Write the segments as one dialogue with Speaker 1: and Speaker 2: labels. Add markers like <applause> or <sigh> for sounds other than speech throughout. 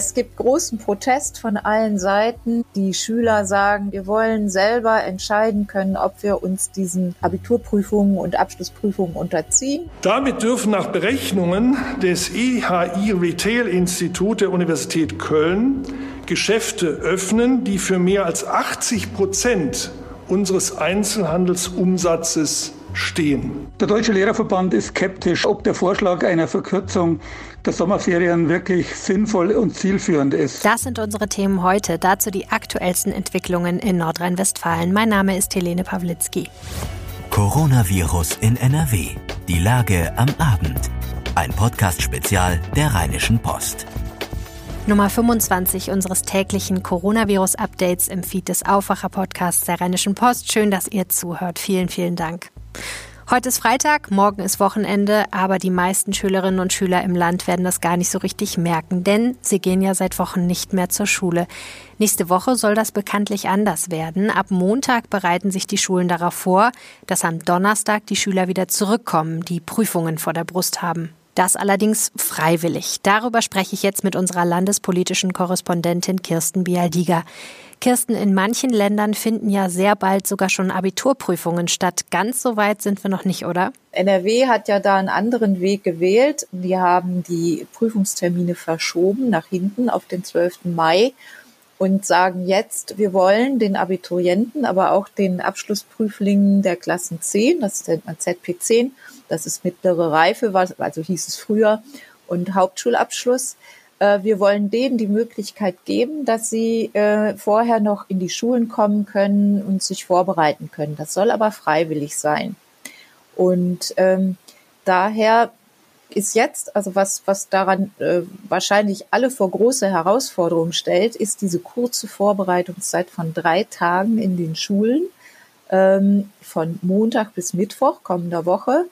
Speaker 1: Es gibt großen Protest von allen Seiten. Die Schüler sagen, wir wollen selber entscheiden können, ob wir uns diesen Abiturprüfungen und Abschlussprüfungen unterziehen.
Speaker 2: Damit dürfen nach Berechnungen des IHI Retail Institut der Universität Köln Geschäfte öffnen, die für mehr als 80 Prozent unseres Einzelhandelsumsatzes stehen.
Speaker 3: Der Deutsche Lehrerverband ist skeptisch, ob der Vorschlag einer Verkürzung der Sommerferien wirklich sinnvoll und zielführend ist.
Speaker 4: Das sind unsere Themen heute. Dazu die aktuellsten Entwicklungen in Nordrhein-Westfalen. Mein Name ist Helene Pawlitzki.
Speaker 5: Coronavirus in NRW. Die Lage am Abend. Ein Podcast-Spezial der Rheinischen Post.
Speaker 4: Nummer 25 unseres täglichen Coronavirus-Updates im Feed des Aufwacher-Podcasts der Rheinischen Post. Schön, dass ihr zuhört. Vielen, vielen Dank. Heute ist Freitag, morgen ist Wochenende, aber die meisten Schülerinnen und Schüler im Land werden das gar nicht so richtig merken, denn sie gehen ja seit Wochen nicht mehr zur Schule. Nächste Woche soll das bekanntlich anders werden. Ab Montag bereiten sich die Schulen darauf vor, dass am Donnerstag die Schüler wieder zurückkommen, die Prüfungen vor der Brust haben. Das allerdings freiwillig. Darüber spreche ich jetzt mit unserer landespolitischen Korrespondentin Kirsten Bialdiger. Kirsten, in manchen Ländern finden ja sehr bald sogar schon Abiturprüfungen statt. Ganz so weit sind wir noch nicht, oder?
Speaker 1: NRW hat ja da einen anderen Weg gewählt. Wir haben die Prüfungstermine verschoben nach hinten auf den 12. Mai und sagen jetzt, wir wollen den Abiturienten, aber auch den Abschlussprüflingen der Klassen 10, das ist der ZP10, das ist mittlere Reife, also hieß es früher, und Hauptschulabschluss. Äh, wir wollen denen die Möglichkeit geben, dass sie äh, vorher noch in die Schulen kommen können und sich vorbereiten können. Das soll aber freiwillig sein. Und ähm, daher ist jetzt, also was, was daran äh, wahrscheinlich alle vor große Herausforderungen stellt, ist diese kurze Vorbereitungszeit von drei Tagen in den Schulen, ähm, von Montag bis Mittwoch kommender Woche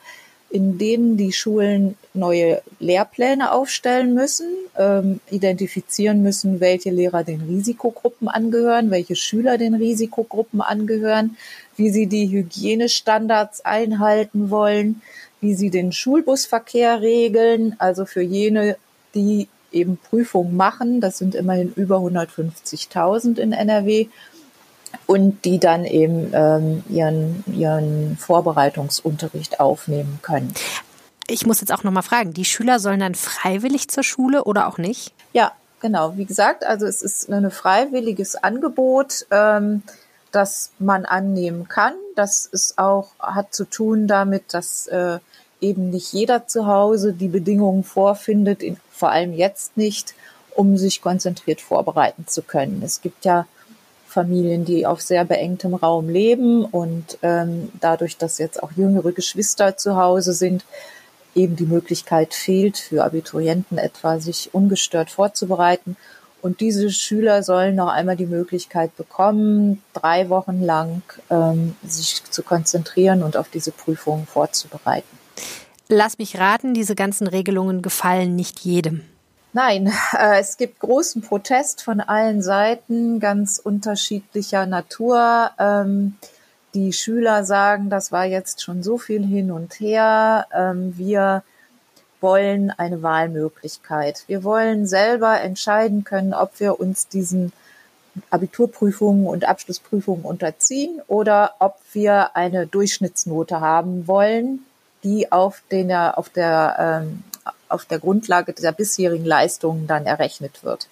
Speaker 1: in denen die Schulen neue Lehrpläne aufstellen müssen, ähm, identifizieren müssen, welche Lehrer den Risikogruppen angehören, welche Schüler den Risikogruppen angehören, wie sie die Hygienestandards einhalten wollen, wie sie den Schulbusverkehr regeln, also für jene, die eben Prüfungen machen, das sind immerhin über 150.000 in NRW, und die dann eben ähm, ihren, ihren Vorbereitungsunterricht aufnehmen können.
Speaker 4: Ich muss jetzt auch nochmal fragen, die Schüler sollen dann freiwillig zur Schule oder auch nicht?
Speaker 1: Ja, genau. Wie gesagt, also es ist ein freiwilliges Angebot, ähm, das man annehmen kann. Das ist auch, hat zu tun damit, dass äh, eben nicht jeder zu Hause die Bedingungen vorfindet, in, vor allem jetzt nicht, um sich konzentriert vorbereiten zu können. Es gibt ja Familien, die auf sehr beengtem Raum leben und ähm, dadurch, dass jetzt auch jüngere Geschwister zu Hause sind, eben die Möglichkeit fehlt, für Abiturienten etwa sich ungestört vorzubereiten. Und diese Schüler sollen noch einmal die Möglichkeit bekommen, drei Wochen lang ähm, sich zu konzentrieren und auf diese Prüfungen vorzubereiten.
Speaker 4: Lass mich raten, diese ganzen Regelungen gefallen nicht jedem.
Speaker 1: Nein, <laughs> äh, es gibt großen Protest von allen Seiten, ganz unterschiedlicher Natur. Ähm, die Schüler sagen, das war jetzt schon so viel hin und her. Ähm, wir wollen eine Wahlmöglichkeit. Wir wollen selber entscheiden können, ob wir uns diesen Abiturprüfungen und Abschlussprüfungen unterziehen oder ob wir eine Durchschnittsnote haben wollen, die auf, den, auf der ähm, auf der Grundlage der bisherigen Leistungen dann errechnet wird.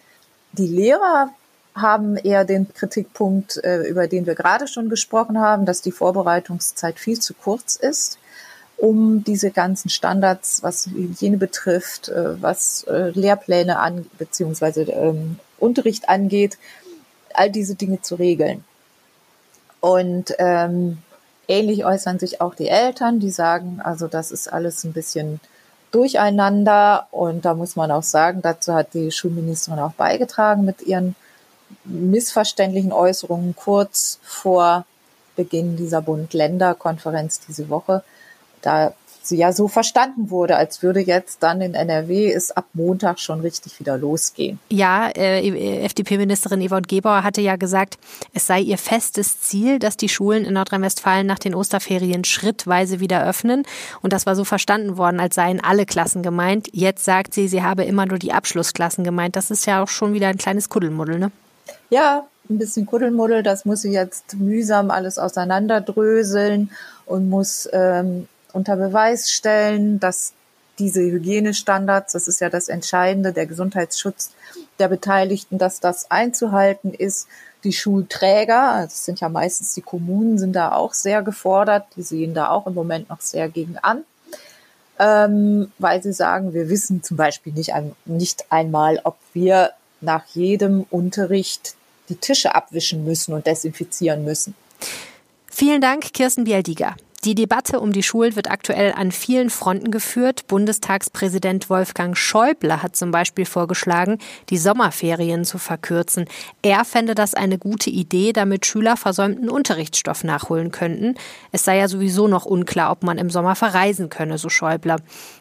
Speaker 1: Die Lehrer haben eher den Kritikpunkt, äh, über den wir gerade schon gesprochen haben, dass die Vorbereitungszeit viel zu kurz ist, um diese ganzen Standards, was Hygiene betrifft, äh, was äh, Lehrpläne an, beziehungsweise ähm, Unterricht angeht, all diese Dinge zu regeln. Und ähm, ähnlich äußern sich auch die Eltern, die sagen, also das ist alles ein bisschen durcheinander. Und da muss man auch sagen, dazu hat die Schulministerin auch beigetragen mit ihren missverständlichen Äußerungen kurz vor Beginn dieser Bund-Länder-Konferenz diese Woche. Da ja so verstanden wurde, als würde jetzt dann in NRW es ab Montag schon richtig wieder losgehen.
Speaker 4: Ja, äh, FDP-Ministerin Yvonne Gebauer hatte ja gesagt, es sei ihr festes Ziel, dass die Schulen in Nordrhein-Westfalen nach den Osterferien schrittweise wieder öffnen. Und das war so verstanden worden, als seien alle Klassen gemeint. Jetzt sagt sie, sie habe immer nur die Abschlussklassen gemeint. Das ist ja auch schon wieder ein kleines Kuddelmuddel, ne?
Speaker 1: Ja, ein bisschen Kuddelmuddel. Das muss sie jetzt mühsam alles auseinanderdröseln und muss ähm, unter Beweis stellen, dass diese Hygienestandards, das ist ja das Entscheidende, der Gesundheitsschutz der Beteiligten, dass das einzuhalten ist. Die Schulträger, das sind ja meistens die Kommunen, sind da auch sehr gefordert. Die sehen da auch im Moment noch sehr gegen an, ähm, weil sie sagen, wir wissen zum Beispiel nicht, nicht einmal, ob wir nach jedem Unterricht die Tische abwischen müssen und desinfizieren müssen.
Speaker 4: Vielen Dank, Kirsten Bialdiger. Die Debatte um die Schulen wird aktuell an vielen Fronten geführt. Bundestagspräsident Wolfgang Schäuble hat zum Beispiel vorgeschlagen, die Sommerferien zu verkürzen. Er fände das eine gute Idee, damit Schüler versäumten Unterrichtsstoff nachholen könnten. Es sei ja sowieso noch unklar, ob man im Sommer verreisen könne, so Schäuble.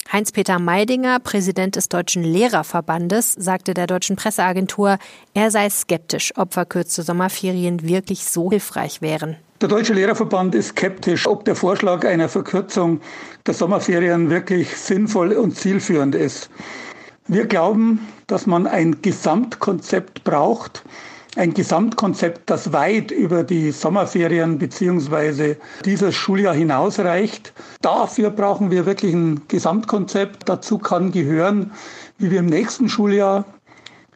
Speaker 4: Heinz-Peter Meidinger, Präsident des Deutschen Lehrerverbandes, sagte der deutschen Presseagentur, er sei skeptisch, ob verkürzte Sommerferien wirklich so hilfreich wären.
Speaker 3: Der Deutsche Lehrerverband ist skeptisch, ob der Vorschlag einer Verkürzung der Sommerferien wirklich sinnvoll und zielführend ist. Wir glauben, dass man ein Gesamtkonzept braucht, ein Gesamtkonzept, das weit über die Sommerferien bzw. dieses Schuljahr hinausreicht. Dafür brauchen wir wirklich ein Gesamtkonzept. Dazu kann gehören, wie wir im nächsten Schuljahr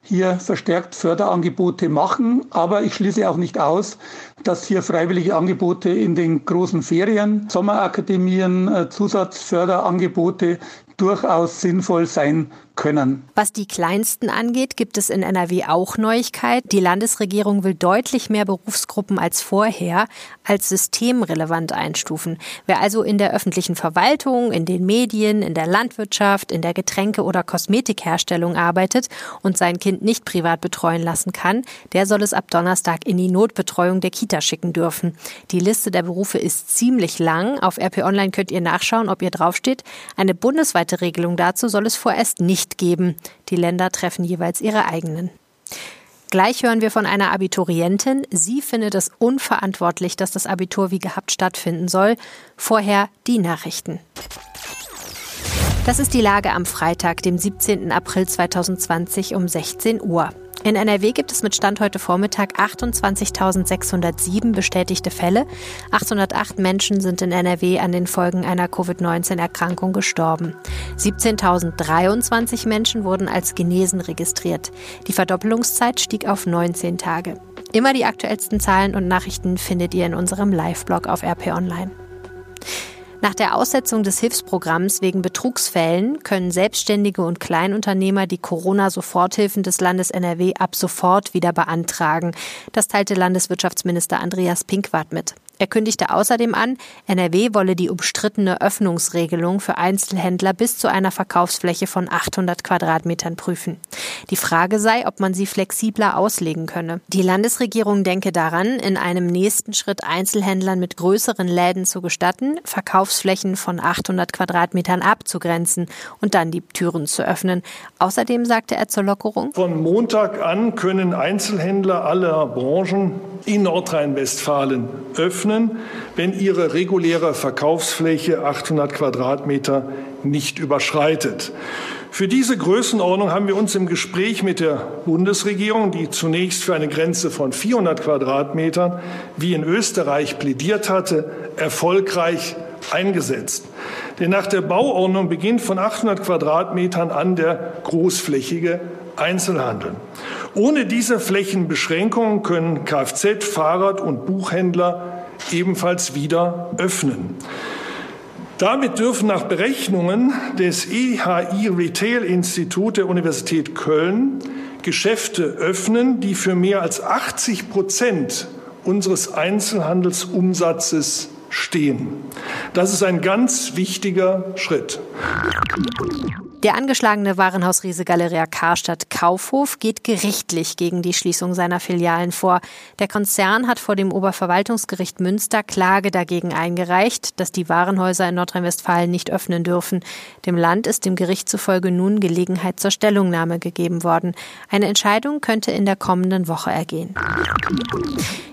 Speaker 3: hier verstärkt Förderangebote machen. Aber ich schließe auch nicht aus, dass hier freiwillige Angebote in den großen Ferien, Sommerakademien, äh, Zusatzförderangebote durchaus sinnvoll sein können.
Speaker 4: Was die Kleinsten angeht, gibt es in NRW auch Neuigkeit. Die Landesregierung will deutlich mehr Berufsgruppen als vorher als systemrelevant einstufen. Wer also in der öffentlichen Verwaltung, in den Medien, in der Landwirtschaft, in der Getränke- oder Kosmetikherstellung arbeitet und sein Kind nicht privat betreuen lassen kann, der soll es ab Donnerstag in die Notbetreuung der Kita schicken dürfen. Die Liste der Berufe ist ziemlich lang. Auf RP Online könnt ihr nachschauen, ob ihr draufsteht. Eine bundesweite Regelung dazu soll es vorerst nicht nicht geben. Die Länder treffen jeweils ihre eigenen. Gleich hören wir von einer Abiturientin. Sie findet es unverantwortlich, dass das Abitur wie gehabt stattfinden soll. Vorher die Nachrichten. Das ist die Lage am Freitag, dem 17. April 2020 um 16 Uhr. In NRW gibt es mit Stand heute Vormittag 28.607 bestätigte Fälle. 808 Menschen sind in NRW an den Folgen einer Covid-19-Erkrankung gestorben. 17.023 Menschen wurden als genesen registriert. Die Verdoppelungszeit stieg auf 19 Tage. Immer die aktuellsten Zahlen und Nachrichten findet ihr in unserem Live-Blog auf RP Online. Nach der Aussetzung des Hilfsprogramms wegen Betrugsfällen können Selbstständige und Kleinunternehmer die Corona-Soforthilfen des Landes NRW ab sofort wieder beantragen. Das teilte Landeswirtschaftsminister Andreas Pinkwart mit. Er kündigte außerdem an, NRW wolle die umstrittene Öffnungsregelung für Einzelhändler bis zu einer Verkaufsfläche von 800 Quadratmetern prüfen. Die Frage sei, ob man sie flexibler auslegen könne. Die Landesregierung denke daran, in einem nächsten Schritt Einzelhändlern mit größeren Läden zu gestatten, Verkaufsflächen von 800 Quadratmetern abzugrenzen und dann die Türen zu öffnen. Außerdem sagte er zur Lockerung,
Speaker 2: von Montag an können Einzelhändler aller Branchen in Nordrhein-Westfalen öffnen öffnen, wenn ihre reguläre Verkaufsfläche 800 Quadratmeter nicht überschreitet. Für diese Größenordnung haben wir uns im Gespräch mit der Bundesregierung, die zunächst für eine Grenze von 400 Quadratmetern wie in Österreich plädiert hatte, erfolgreich eingesetzt. Denn nach der Bauordnung beginnt von 800 Quadratmetern an der großflächige Einzelhandel. Ohne diese Flächenbeschränkungen können Kfz, Fahrrad und Buchhändler ebenfalls wieder öffnen. Damit dürfen nach Berechnungen des EHI Retail Institut der Universität Köln Geschäfte öffnen, die für mehr als 80 Prozent unseres Einzelhandelsumsatzes stehen. Das ist ein ganz wichtiger Schritt.
Speaker 4: Der angeschlagene Warenhausriese Galeria Karstadt Kaufhof geht gerichtlich gegen die Schließung seiner Filialen vor. Der Konzern hat vor dem Oberverwaltungsgericht Münster Klage dagegen eingereicht, dass die Warenhäuser in Nordrhein-Westfalen nicht öffnen dürfen. Dem Land ist dem Gericht zufolge nun Gelegenheit zur Stellungnahme gegeben worden. Eine Entscheidung könnte in der kommenden Woche ergehen.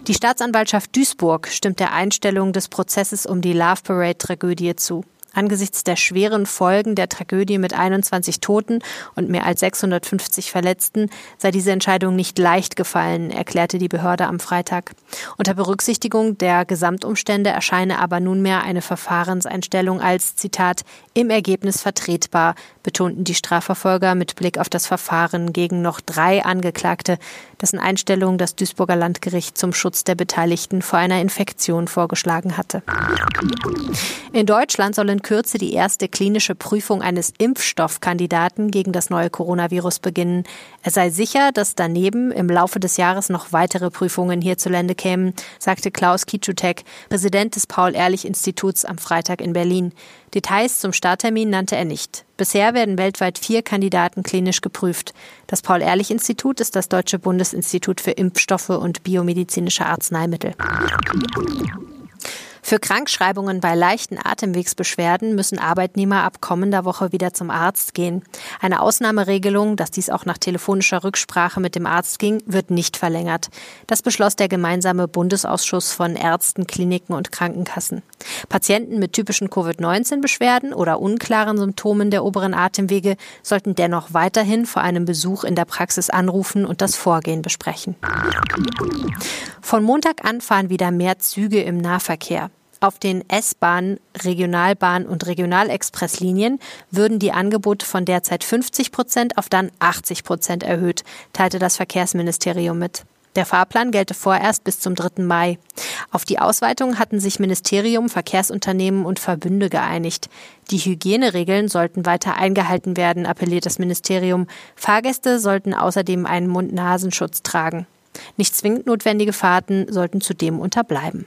Speaker 4: Die Staatsanwaltschaft Duisburg stimmt der Einstellung des Prozesses um die Love Parade Tragödie zu. Angesichts der schweren Folgen der Tragödie mit 21 Toten und mehr als 650 Verletzten sei diese Entscheidung nicht leicht gefallen, erklärte die Behörde am Freitag. Unter Berücksichtigung der Gesamtumstände erscheine aber nunmehr eine Verfahrenseinstellung als Zitat im Ergebnis vertretbar, betonten die Strafverfolger mit Blick auf das Verfahren gegen noch drei Angeklagte, dessen Einstellung das Duisburger Landgericht zum Schutz der Beteiligten vor einer Infektion vorgeschlagen hatte. In Deutschland soll in Kürze die erste klinische Prüfung eines Impfstoffkandidaten gegen das neue Coronavirus beginnen. Es sei sicher, dass daneben im Laufe des Jahres noch weitere Prüfungen hierzulande kämen, sagte Klaus Kitschutek, Präsident des Paul-Ehrlich-Instituts am Freitag in Berlin. Details zum Starttermin nannte er nicht. Bisher werden weltweit vier Kandidaten klinisch geprüft. Das Paul-Ehrlich-Institut ist das Deutsche Bundesinstitut für Impfstoffe und biomedizinische Arzneimittel. Für Krankschreibungen bei leichten Atemwegsbeschwerden müssen Arbeitnehmer ab kommender Woche wieder zum Arzt gehen. Eine Ausnahmeregelung, dass dies auch nach telefonischer Rücksprache mit dem Arzt ging, wird nicht verlängert. Das beschloss der gemeinsame Bundesausschuss von Ärzten, Kliniken und Krankenkassen. Patienten mit typischen Covid-19-Beschwerden oder unklaren Symptomen der oberen Atemwege sollten dennoch weiterhin vor einem Besuch in der Praxis anrufen und das Vorgehen besprechen. Von Montag an fahren wieder mehr Züge im Nahverkehr. Auf den S-Bahn, Regionalbahn und Regionalexpresslinien würden die Angebote von derzeit 50 Prozent auf dann 80 Prozent erhöht, teilte das Verkehrsministerium mit. Der Fahrplan gelte vorerst bis zum 3. Mai. Auf die Ausweitung hatten sich Ministerium, Verkehrsunternehmen und Verbünde geeinigt. Die Hygieneregeln sollten weiter eingehalten werden, appelliert das Ministerium. Fahrgäste sollten außerdem einen Mund-Nasenschutz tragen. Nicht zwingend notwendige Fahrten sollten zudem unterbleiben.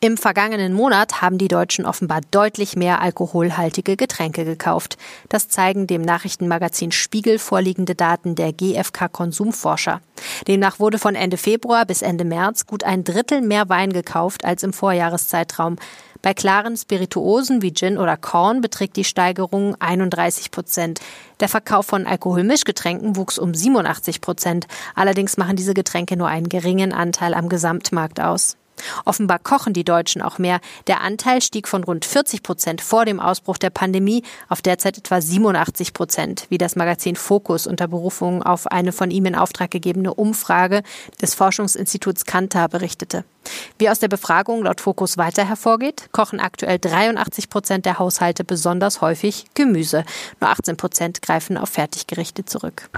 Speaker 4: Im vergangenen Monat haben die Deutschen offenbar deutlich mehr alkoholhaltige Getränke gekauft. Das zeigen dem Nachrichtenmagazin Spiegel vorliegende Daten der GfK Konsumforscher. Demnach wurde von Ende Februar bis Ende März gut ein Drittel mehr Wein gekauft als im Vorjahreszeitraum. Bei klaren Spirituosen wie Gin oder Korn beträgt die Steigerung 31 Prozent. Der Verkauf von Alkoholmischgetränken wuchs um 87 Prozent. Allerdings machen diese Getränke nur einen geringen Anteil am Gesamtmarkt aus. Offenbar kochen die Deutschen auch mehr. Der Anteil stieg von rund 40 Prozent vor dem Ausbruch der Pandemie auf derzeit etwa 87 Prozent, wie das Magazin Focus unter Berufung auf eine von ihm in Auftrag gegebene Umfrage des Forschungsinstituts Kantar berichtete. Wie aus der Befragung laut Focus weiter hervorgeht, kochen aktuell 83 Prozent der Haushalte besonders häufig Gemüse. Nur 18 Prozent greifen auf Fertiggerichte zurück.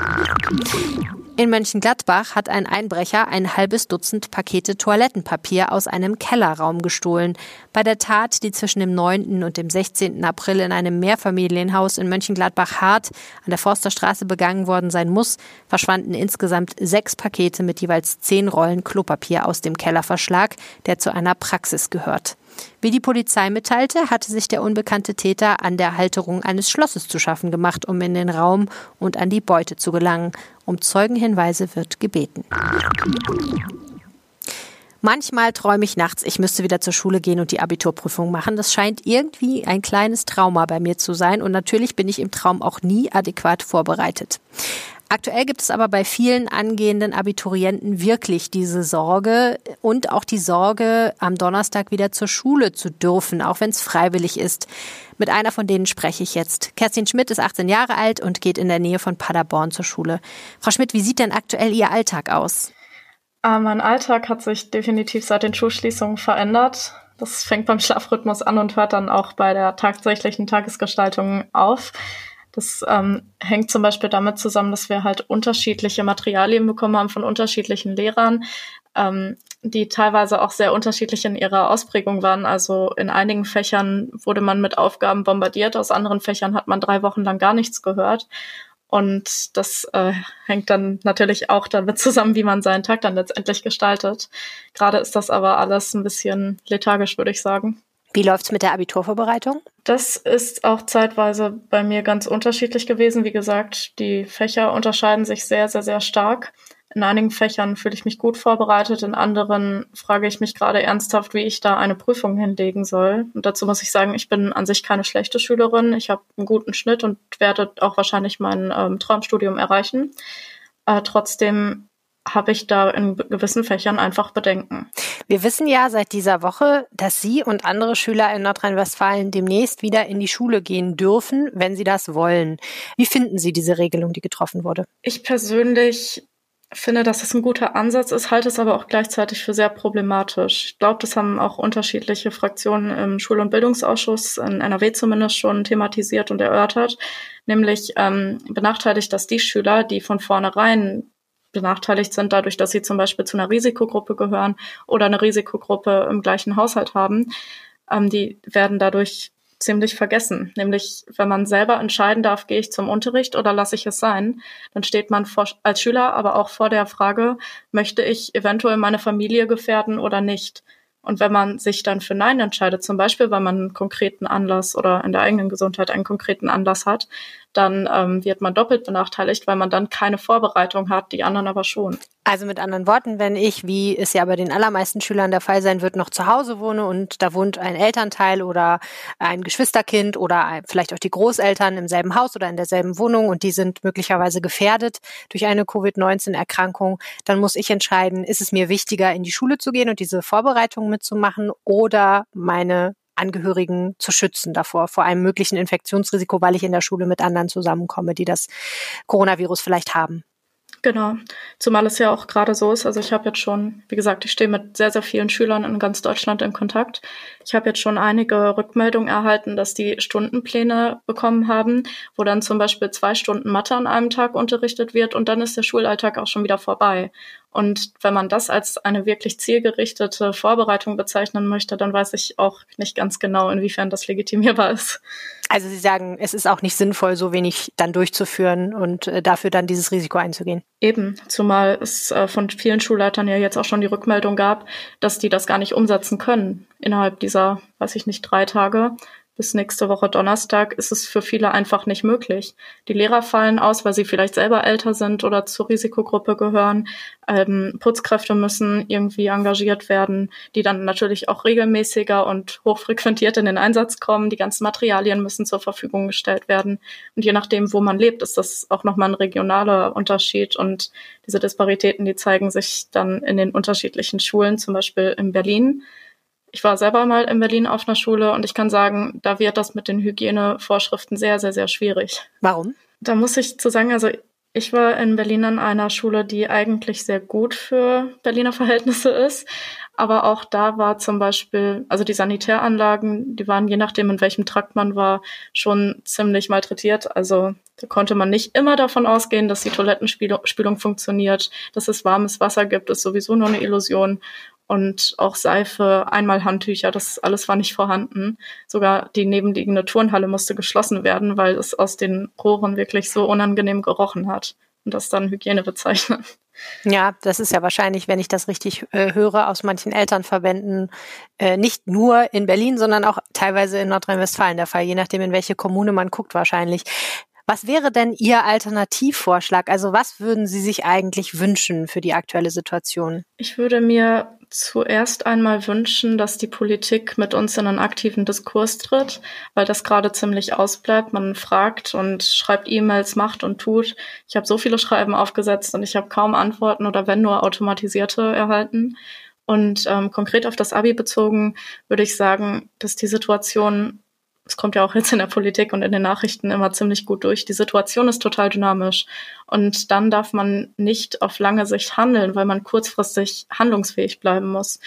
Speaker 4: In Mönchengladbach hat ein Einbrecher ein halbes Dutzend Pakete Toilettenpapier aus einem Kellerraum gestohlen. Bei der Tat, die zwischen dem 9. und dem 16. April in einem Mehrfamilienhaus in Mönchengladbach-Hart an der Forsterstraße begangen worden sein muss, verschwanden insgesamt sechs Pakete mit jeweils zehn Rollen Klopapier aus dem Kellerverschlag, der zu einer Praxis gehört. Wie die Polizei mitteilte, hatte sich der unbekannte Täter an der Halterung eines Schlosses zu schaffen gemacht, um in den Raum und an die Beute zu gelangen. Um Zeugenhinweise wird gebeten. Manchmal träume ich nachts, ich müsste wieder zur Schule gehen und die Abiturprüfung machen. Das scheint irgendwie ein kleines Trauma bei mir zu sein und natürlich bin ich im Traum auch nie adäquat vorbereitet. Aktuell gibt es aber bei vielen angehenden Abiturienten wirklich diese Sorge und auch die Sorge, am Donnerstag wieder zur Schule zu dürfen, auch wenn es freiwillig ist. Mit einer von denen spreche ich jetzt. Kerstin Schmidt ist 18 Jahre alt und geht in der Nähe von Paderborn zur Schule. Frau Schmidt, wie sieht denn aktuell Ihr Alltag aus?
Speaker 6: Äh, mein Alltag hat sich definitiv seit den Schulschließungen verändert. Das fängt beim Schlafrhythmus an und hört dann auch bei der tatsächlichen Tagesgestaltung auf. Das ähm, hängt zum Beispiel damit zusammen, dass wir halt unterschiedliche Materialien bekommen haben von unterschiedlichen Lehrern, ähm, die teilweise auch sehr unterschiedlich in ihrer Ausprägung waren. Also in einigen Fächern wurde man mit Aufgaben bombardiert, aus anderen Fächern hat man drei Wochen lang gar nichts gehört. Und das äh, hängt dann natürlich auch damit zusammen, wie man seinen Tag dann letztendlich gestaltet. Gerade ist das aber alles ein bisschen lethargisch, würde ich sagen.
Speaker 4: Wie läuft's mit der Abiturvorbereitung?
Speaker 6: Das ist auch zeitweise bei mir ganz unterschiedlich gewesen. Wie gesagt, die Fächer unterscheiden sich sehr, sehr, sehr stark. In einigen Fächern fühle ich mich gut vorbereitet, in anderen frage ich mich gerade ernsthaft, wie ich da eine Prüfung hinlegen soll. Und dazu muss ich sagen, ich bin an sich keine schlechte Schülerin. Ich habe einen guten Schnitt und werde auch wahrscheinlich mein ähm, Traumstudium erreichen. Äh, trotzdem habe ich da in gewissen Fächern einfach Bedenken.
Speaker 4: Wir wissen ja seit dieser Woche, dass Sie und andere Schüler in Nordrhein-Westfalen demnächst wieder in die Schule gehen dürfen, wenn sie das wollen. Wie finden Sie diese Regelung, die getroffen wurde?
Speaker 6: Ich persönlich finde, dass es ein guter Ansatz ist, halte es aber auch gleichzeitig für sehr problematisch. Ich glaube, das haben auch unterschiedliche Fraktionen im Schul- und Bildungsausschuss in NRW zumindest schon thematisiert und erörtert. Nämlich ähm, benachteiligt das die Schüler, die von vornherein benachteiligt sind, dadurch, dass sie zum Beispiel zu einer Risikogruppe gehören oder eine Risikogruppe im gleichen Haushalt haben. Ähm, die werden dadurch ziemlich vergessen. Nämlich, wenn man selber entscheiden darf, gehe ich zum Unterricht oder lasse ich es sein, dann steht man vor, als Schüler aber auch vor der Frage, möchte ich eventuell meine Familie gefährden oder nicht? Und wenn man sich dann für Nein entscheidet, zum Beispiel, weil man einen konkreten Anlass oder in der eigenen Gesundheit einen konkreten Anlass hat, dann ähm, wird man doppelt benachteiligt, weil man dann keine Vorbereitung hat, die anderen aber schon.
Speaker 4: Also mit anderen Worten, wenn ich, wie es ja bei den allermeisten Schülern der Fall sein wird, noch zu Hause wohne und da wohnt ein Elternteil oder ein Geschwisterkind oder vielleicht auch die Großeltern im selben Haus oder in derselben Wohnung und die sind möglicherweise gefährdet durch eine Covid-19-Erkrankung, dann muss ich entscheiden, ist es mir wichtiger, in die Schule zu gehen und diese Vorbereitung mitzumachen oder meine Angehörigen zu schützen davor, vor einem möglichen Infektionsrisiko, weil ich in der Schule mit anderen zusammenkomme, die das Coronavirus vielleicht haben.
Speaker 6: Genau, zumal es ja auch gerade so ist. Also ich habe jetzt schon, wie gesagt, ich stehe mit sehr, sehr vielen Schülern in ganz Deutschland in Kontakt. Ich habe jetzt schon einige Rückmeldungen erhalten, dass die Stundenpläne bekommen haben, wo dann zum Beispiel zwei Stunden Mathe an einem Tag unterrichtet wird und dann ist der Schulalltag auch schon wieder vorbei. Und wenn man das als eine wirklich zielgerichtete Vorbereitung bezeichnen möchte, dann weiß ich auch nicht ganz genau, inwiefern das legitimierbar ist.
Speaker 4: Also Sie sagen, es ist auch nicht sinnvoll, so wenig dann durchzuführen und äh, dafür dann dieses Risiko einzugehen.
Speaker 6: Eben, zumal es äh, von vielen Schulleitern ja jetzt auch schon die Rückmeldung gab, dass die das gar nicht umsetzen können innerhalb dieser, weiß ich nicht, drei Tage bis nächste Woche Donnerstag ist es für viele einfach nicht möglich. Die Lehrer fallen aus, weil sie vielleicht selber älter sind oder zur Risikogruppe gehören. Ähm, Putzkräfte müssen irgendwie engagiert werden, die dann natürlich auch regelmäßiger und hochfrequentiert in den Einsatz kommen. Die ganzen Materialien müssen zur Verfügung gestellt werden. Und je nachdem, wo man lebt, ist das auch nochmal ein regionaler Unterschied. Und diese Disparitäten, die zeigen sich dann in den unterschiedlichen Schulen, zum Beispiel in Berlin ich war selber mal in Berlin auf einer Schule und ich kann sagen, da wird das mit den Hygienevorschriften sehr, sehr, sehr schwierig.
Speaker 4: Warum?
Speaker 6: Da muss ich zu sagen, also ich war in Berlin an einer Schule, die eigentlich sehr gut für Berliner Verhältnisse ist. Aber auch da war zum Beispiel, also die Sanitäranlagen, die waren je nachdem, in welchem Trakt man war, schon ziemlich malträtiert. Also da konnte man nicht immer davon ausgehen, dass die Toilettenspülung funktioniert, dass es warmes Wasser gibt, ist sowieso nur eine Illusion und auch Seife, einmal Handtücher, das alles war nicht vorhanden. Sogar die nebenliegende Turnhalle musste geschlossen werden, weil es aus den Rohren wirklich so unangenehm gerochen hat und das dann Hygiene bezeichnen.
Speaker 4: Ja, das ist ja wahrscheinlich, wenn ich das richtig äh, höre, aus manchen Elternverbänden äh, nicht nur in Berlin, sondern auch teilweise in Nordrhein-Westfalen der Fall, je nachdem, in welche Kommune man guckt wahrscheinlich. Was wäre denn Ihr Alternativvorschlag? Also was würden Sie sich eigentlich wünschen für die aktuelle Situation?
Speaker 6: Ich würde mir zuerst einmal wünschen, dass die Politik mit uns in einen aktiven Diskurs tritt, weil das gerade ziemlich ausbleibt. Man fragt und schreibt E-Mails, macht und tut. Ich habe so viele Schreiben aufgesetzt und ich habe kaum Antworten oder wenn nur automatisierte erhalten. Und ähm, konkret auf das Abi bezogen würde ich sagen, dass die Situation es kommt ja auch jetzt in der Politik und in den Nachrichten immer ziemlich gut durch. Die Situation ist total dynamisch. Und dann darf man nicht auf lange Sicht handeln, weil man kurzfristig handlungsfähig bleiben muss.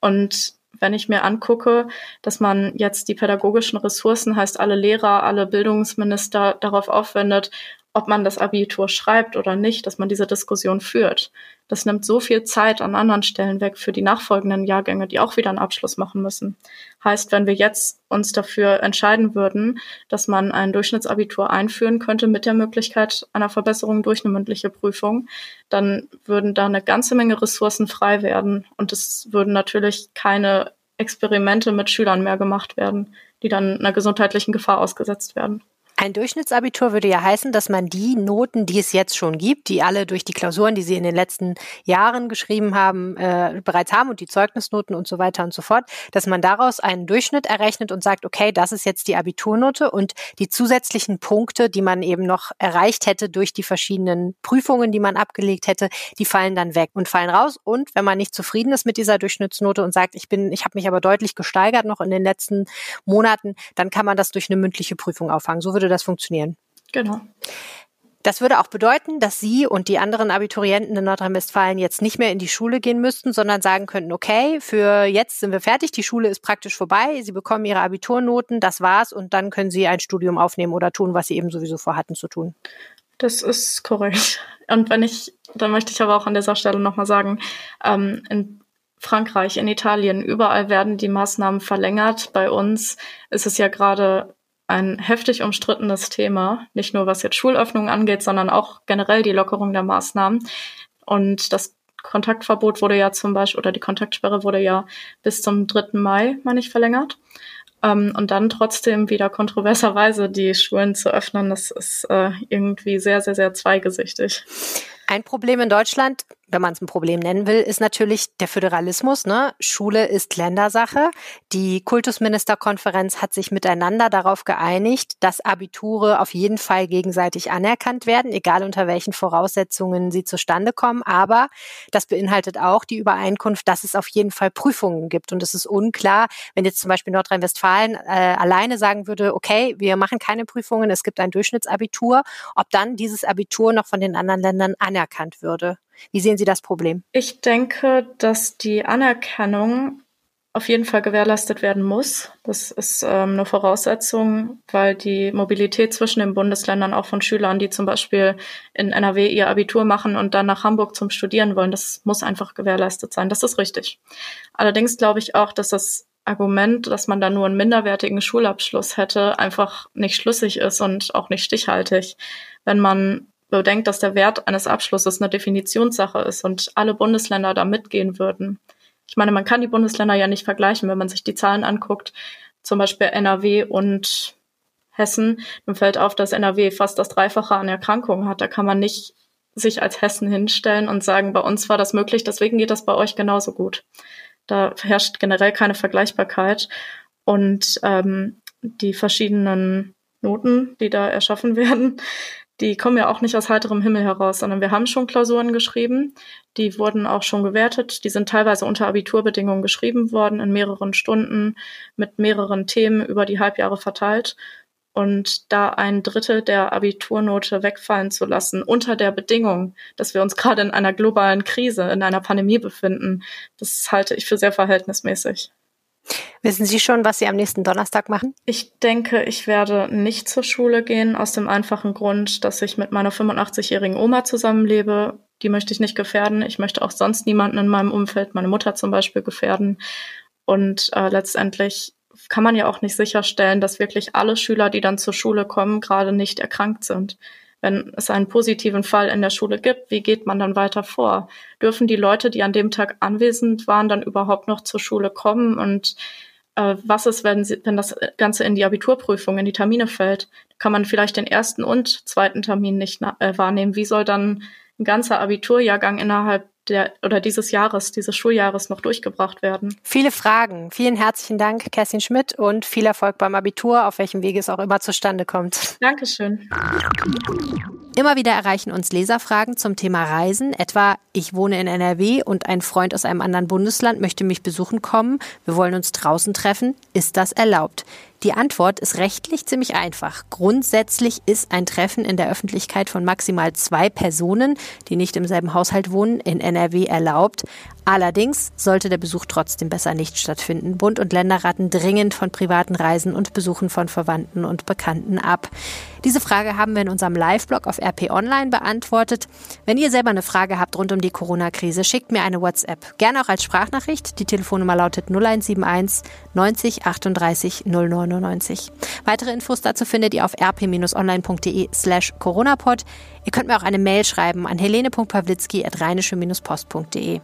Speaker 6: Und wenn ich mir angucke, dass man jetzt die pädagogischen Ressourcen, heißt alle Lehrer, alle Bildungsminister darauf aufwendet, ob man das Abitur schreibt oder nicht, dass man diese Diskussion führt. Das nimmt so viel Zeit an anderen Stellen weg für die nachfolgenden Jahrgänge, die auch wieder einen Abschluss machen müssen. Heißt, wenn wir jetzt uns dafür entscheiden würden, dass man ein Durchschnittsabitur einführen könnte mit der Möglichkeit einer Verbesserung durch eine mündliche Prüfung, dann würden da eine ganze Menge Ressourcen frei werden und es würden natürlich keine Experimente mit Schülern mehr gemacht werden, die dann einer gesundheitlichen Gefahr ausgesetzt werden.
Speaker 4: Ein Durchschnittsabitur würde ja heißen, dass man die Noten, die es jetzt schon gibt, die alle durch die Klausuren, die Sie in den letzten Jahren geschrieben haben, äh, bereits haben und die Zeugnisnoten und so weiter und so fort, dass man daraus einen Durchschnitt errechnet und sagt, okay, das ist jetzt die Abiturnote und die zusätzlichen Punkte, die man eben noch erreicht hätte durch die verschiedenen Prüfungen, die man abgelegt hätte, die fallen dann weg und fallen raus. Und wenn man nicht zufrieden ist mit dieser Durchschnittsnote und sagt, ich bin, ich habe mich aber deutlich gesteigert noch in den letzten Monaten, dann kann man das durch eine mündliche Prüfung auffangen. So würde würde das funktionieren.
Speaker 6: Genau.
Speaker 4: Das würde auch bedeuten, dass Sie und die anderen Abiturienten in Nordrhein-Westfalen jetzt nicht mehr in die Schule gehen müssten, sondern sagen könnten, okay, für jetzt sind wir fertig, die Schule ist praktisch vorbei, Sie bekommen Ihre Abiturnoten, das war's und dann können Sie ein Studium aufnehmen oder tun, was Sie eben sowieso vorhatten zu tun.
Speaker 6: Das ist korrekt. Und wenn ich, dann möchte ich aber auch an dieser Stelle nochmal sagen, ähm, in Frankreich, in Italien, überall werden die Maßnahmen verlängert. Bei uns ist es ja gerade ein heftig umstrittenes Thema, nicht nur was jetzt Schulöffnungen angeht, sondern auch generell die Lockerung der Maßnahmen. Und das Kontaktverbot wurde ja zum Beispiel, oder die Kontaktsperre wurde ja bis zum 3. Mai, meine ich, verlängert. Ähm, und dann trotzdem wieder kontroverserweise die Schulen zu öffnen, das ist äh, irgendwie sehr, sehr, sehr zweigesichtig.
Speaker 4: Ein Problem in Deutschland, wenn man es ein Problem nennen will, ist natürlich der Föderalismus. Ne? Schule ist Ländersache. Die Kultusministerkonferenz hat sich miteinander darauf geeinigt, dass Abiture auf jeden Fall gegenseitig anerkannt werden, egal unter welchen Voraussetzungen sie zustande kommen. Aber das beinhaltet auch die Übereinkunft, dass es auf jeden Fall Prüfungen gibt. Und es ist unklar, wenn jetzt zum Beispiel Nordrhein-Westfalen äh, alleine sagen würde, okay, wir machen keine Prüfungen, es gibt ein Durchschnittsabitur, ob dann dieses Abitur noch von den anderen Ländern anerkannt anerkannt würde. Wie sehen Sie das Problem?
Speaker 6: Ich denke, dass die Anerkennung auf jeden Fall gewährleistet werden muss. Das ist ähm, eine Voraussetzung, weil die Mobilität zwischen den Bundesländern auch von Schülern, die zum Beispiel in NRW ihr Abitur machen und dann nach Hamburg zum Studieren wollen, das muss einfach gewährleistet sein. Das ist richtig. Allerdings glaube ich auch, dass das Argument, dass man da nur einen minderwertigen Schulabschluss hätte, einfach nicht schlüssig ist und auch nicht stichhaltig. Wenn man bedenkt, dass der Wert eines Abschlusses eine Definitionssache ist und alle Bundesländer da mitgehen würden. Ich meine, man kann die Bundesländer ja nicht vergleichen, wenn man sich die Zahlen anguckt, zum Beispiel NRW und Hessen, dann fällt auf, dass NRW fast das Dreifache an Erkrankungen hat. Da kann man nicht sich als Hessen hinstellen und sagen, bei uns war das möglich, deswegen geht das bei euch genauso gut. Da herrscht generell keine Vergleichbarkeit. Und ähm, die verschiedenen Noten, die da erschaffen <laughs> werden, die kommen ja auch nicht aus heiterem Himmel heraus, sondern wir haben schon Klausuren geschrieben, die wurden auch schon gewertet, die sind teilweise unter Abiturbedingungen geschrieben worden, in mehreren Stunden, mit mehreren Themen über die Halbjahre verteilt. Und da ein Drittel der Abiturnote wegfallen zu lassen, unter der Bedingung, dass wir uns gerade in einer globalen Krise, in einer Pandemie befinden, das halte ich für sehr verhältnismäßig.
Speaker 4: Wissen Sie schon, was Sie am nächsten Donnerstag machen?
Speaker 6: Ich denke, ich werde nicht zur Schule gehen, aus dem einfachen Grund, dass ich mit meiner 85-jährigen Oma zusammenlebe. Die möchte ich nicht gefährden. Ich möchte auch sonst niemanden in meinem Umfeld, meine Mutter zum Beispiel, gefährden. Und äh, letztendlich kann man ja auch nicht sicherstellen, dass wirklich alle Schüler, die dann zur Schule kommen, gerade nicht erkrankt sind wenn es einen positiven Fall in der Schule gibt, wie geht man dann weiter vor? Dürfen die Leute, die an dem Tag anwesend waren, dann überhaupt noch zur Schule kommen? Und äh, was ist, wenn, sie, wenn das Ganze in die Abiturprüfung, in die Termine fällt? Kann man vielleicht den ersten und zweiten Termin nicht äh, wahrnehmen? Wie soll dann ein ganzer Abiturjahrgang innerhalb der oder dieses Jahres, dieses Schuljahres noch durchgebracht werden.
Speaker 4: Viele Fragen. Vielen herzlichen Dank, Kerstin Schmidt, und viel Erfolg beim Abitur, auf welchem Wege es auch immer zustande kommt.
Speaker 6: Dankeschön.
Speaker 4: Immer wieder erreichen uns Leserfragen zum Thema Reisen, etwa ich wohne in NRW und ein Freund aus einem anderen Bundesland möchte mich besuchen kommen, wir wollen uns draußen treffen, ist das erlaubt? Die Antwort ist rechtlich ziemlich einfach. Grundsätzlich ist ein Treffen in der Öffentlichkeit von maximal zwei Personen, die nicht im selben Haushalt wohnen, in NRW erlaubt. Allerdings sollte der Besuch trotzdem besser nicht stattfinden. Bund und Länder raten dringend von privaten Reisen und Besuchen von Verwandten und Bekannten ab. Diese Frage haben wir in unserem Live-Blog auf RP Online beantwortet. Wenn ihr selber eine Frage habt rund um die Corona-Krise, schickt mir eine WhatsApp. Gerne auch als Sprachnachricht. Die Telefonnummer lautet 0171 90 38 099. Weitere Infos dazu findet ihr auf rp-online.de slash coronapod. Ihr könnt mir auch eine Mail schreiben an helene.pawlitzki at rheinische-post.de.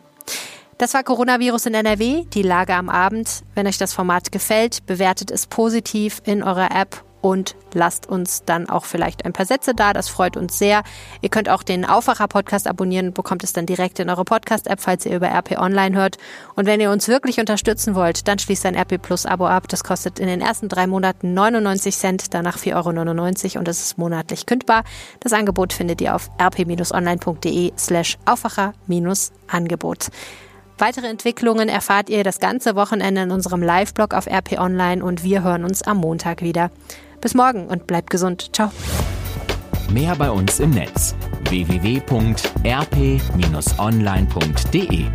Speaker 4: Das war Coronavirus in NRW, die Lage am Abend. Wenn euch das Format gefällt, bewertet es positiv in eurer App und lasst uns dann auch vielleicht ein paar Sätze da. Das freut uns sehr. Ihr könnt auch den Aufwacher-Podcast abonnieren und bekommt es dann direkt in eure Podcast-App, falls ihr über RP Online hört. Und wenn ihr uns wirklich unterstützen wollt, dann schließt ein RP Plus Abo ab. Das kostet in den ersten drei Monaten 99 Cent, danach 4,99 Euro und es ist monatlich kündbar. Das Angebot findet ihr auf rp-online.de slash Aufwacher-Angebot. Weitere Entwicklungen erfahrt ihr das ganze Wochenende in unserem Live-Blog auf RP Online und wir hören uns am Montag wieder. Bis morgen und bleibt gesund. Ciao.
Speaker 5: Mehr bei uns im Netz www.rp-online.de